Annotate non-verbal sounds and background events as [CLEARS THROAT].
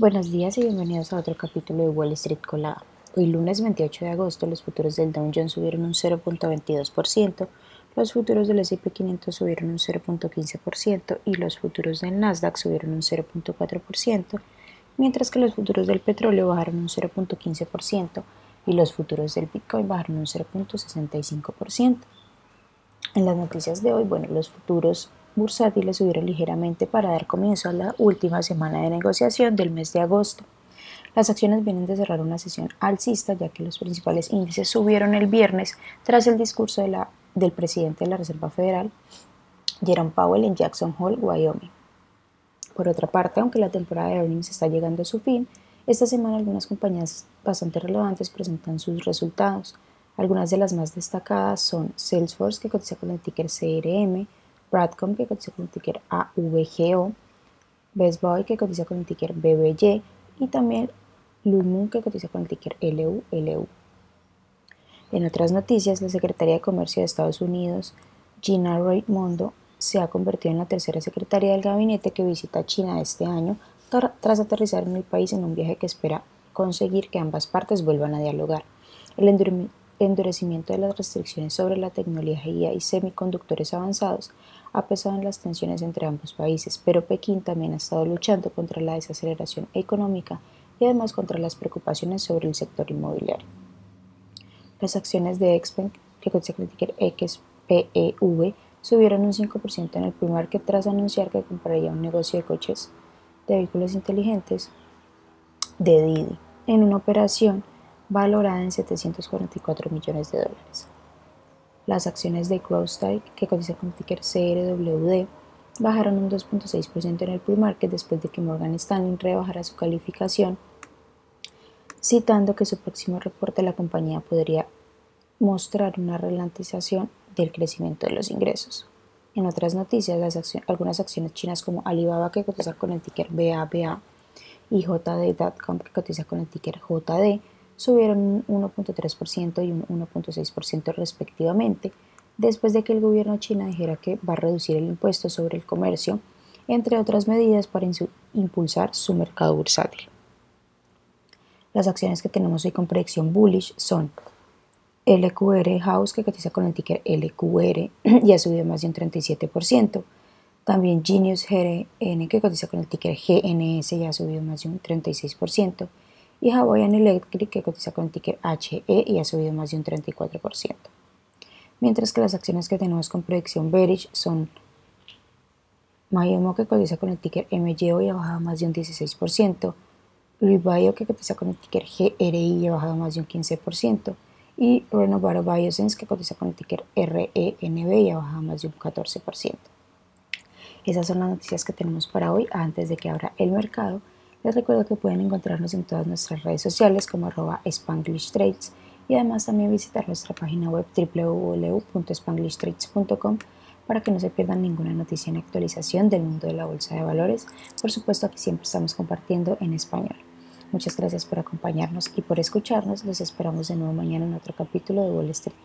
Buenos días y bienvenidos a otro capítulo de Wall Street Colada. Hoy lunes 28 de agosto los futuros del Dow Jones subieron un 0.22%, los futuros del S&P 500 subieron un 0.15% y los futuros del Nasdaq subieron un 0.4%, mientras que los futuros del petróleo bajaron un 0.15% y los futuros del Bitcoin bajaron un 0.65%. En las noticias de hoy, bueno, los futuros bursátiles subieron ligeramente para dar comienzo a la última semana de negociación del mes de agosto. Las acciones vienen de cerrar una sesión alcista ya que los principales índices subieron el viernes tras el discurso del presidente de la Reserva Federal, Jerome Powell, en Jackson Hole, Wyoming. Por otra parte, aunque la temporada de earnings está llegando a su fin, esta semana algunas compañías bastante relevantes presentan sus resultados. Algunas de las más destacadas son Salesforce, que cotiza con el ticker CRM, Bradcom que cotiza con el ticker AVGO, Best Buy que cotiza con el ticker BBY y también Lumen que cotiza con el ticker LULU. En otras noticias, la Secretaría de Comercio de Estados Unidos, Gina Raimondo, se ha convertido en la tercera secretaria del gabinete que visita China este año tras aterrizar en el país en un viaje que espera conseguir que ambas partes vuelvan a dialogar. El endurecimiento de las restricciones sobre la tecnología y semiconductores avanzados ha pesado en las tensiones entre ambos países, pero Pekín también ha estado luchando contra la desaceleración económica y además contra las preocupaciones sobre el sector inmobiliario. Las acciones de Xpeng, que con el ticker XPEV, subieron un 5% en el primer que tras anunciar que compraría un negocio de coches de vehículos inteligentes de Didi en una operación valorada en 744 millones de dólares. Las acciones de CrowdStrike, que cotiza con ticker CRWD, bajaron un 2.6% en el pre-market después de que Morgan Stanley rebajara su calificación, citando que su próximo reporte la compañía podría mostrar una ralentización del crecimiento de los ingresos. En otras noticias, algunas acciones chinas como Alibaba, que cotiza con el ticker BABA, y JD.com, que cotiza con el ticker JD, subieron un 1.3% y un 1.6% respectivamente, después de que el gobierno chino dijera que va a reducir el impuesto sobre el comercio, entre otras medidas para impulsar su mercado bursátil. Las acciones que tenemos hoy con predicción bullish son LQR House, que cotiza con el ticker LQR [CLEARS THROAT] y ha subido más de un 37%. También Genius GN, que cotiza con el ticker GNS y ha subido más de un 36% y Hawaiian Electric que cotiza con el ticker HE y ha subido más de un 34%. Mientras que las acciones que tenemos con predicción bearish son Mayemo que cotiza con el ticker MYO y ha bajado más de un 16%, Bio que cotiza con el ticker GRI y ha bajado más de un 15%, y Renovaro Biosense que cotiza con el ticker RENB y ha bajado más de un 14%. Esas son las noticias que tenemos para hoy antes de que abra el mercado les recuerdo que pueden encontrarnos en todas nuestras redes sociales como arroba Spanglish Trades y además también visitar nuestra página web www.spanglishtrades.com para que no se pierdan ninguna noticia ni actualización del mundo de la bolsa de valores. Por supuesto, aquí siempre estamos compartiendo en español. Muchas gracias por acompañarnos y por escucharnos. Los esperamos de nuevo mañana en otro capítulo de Wall Street.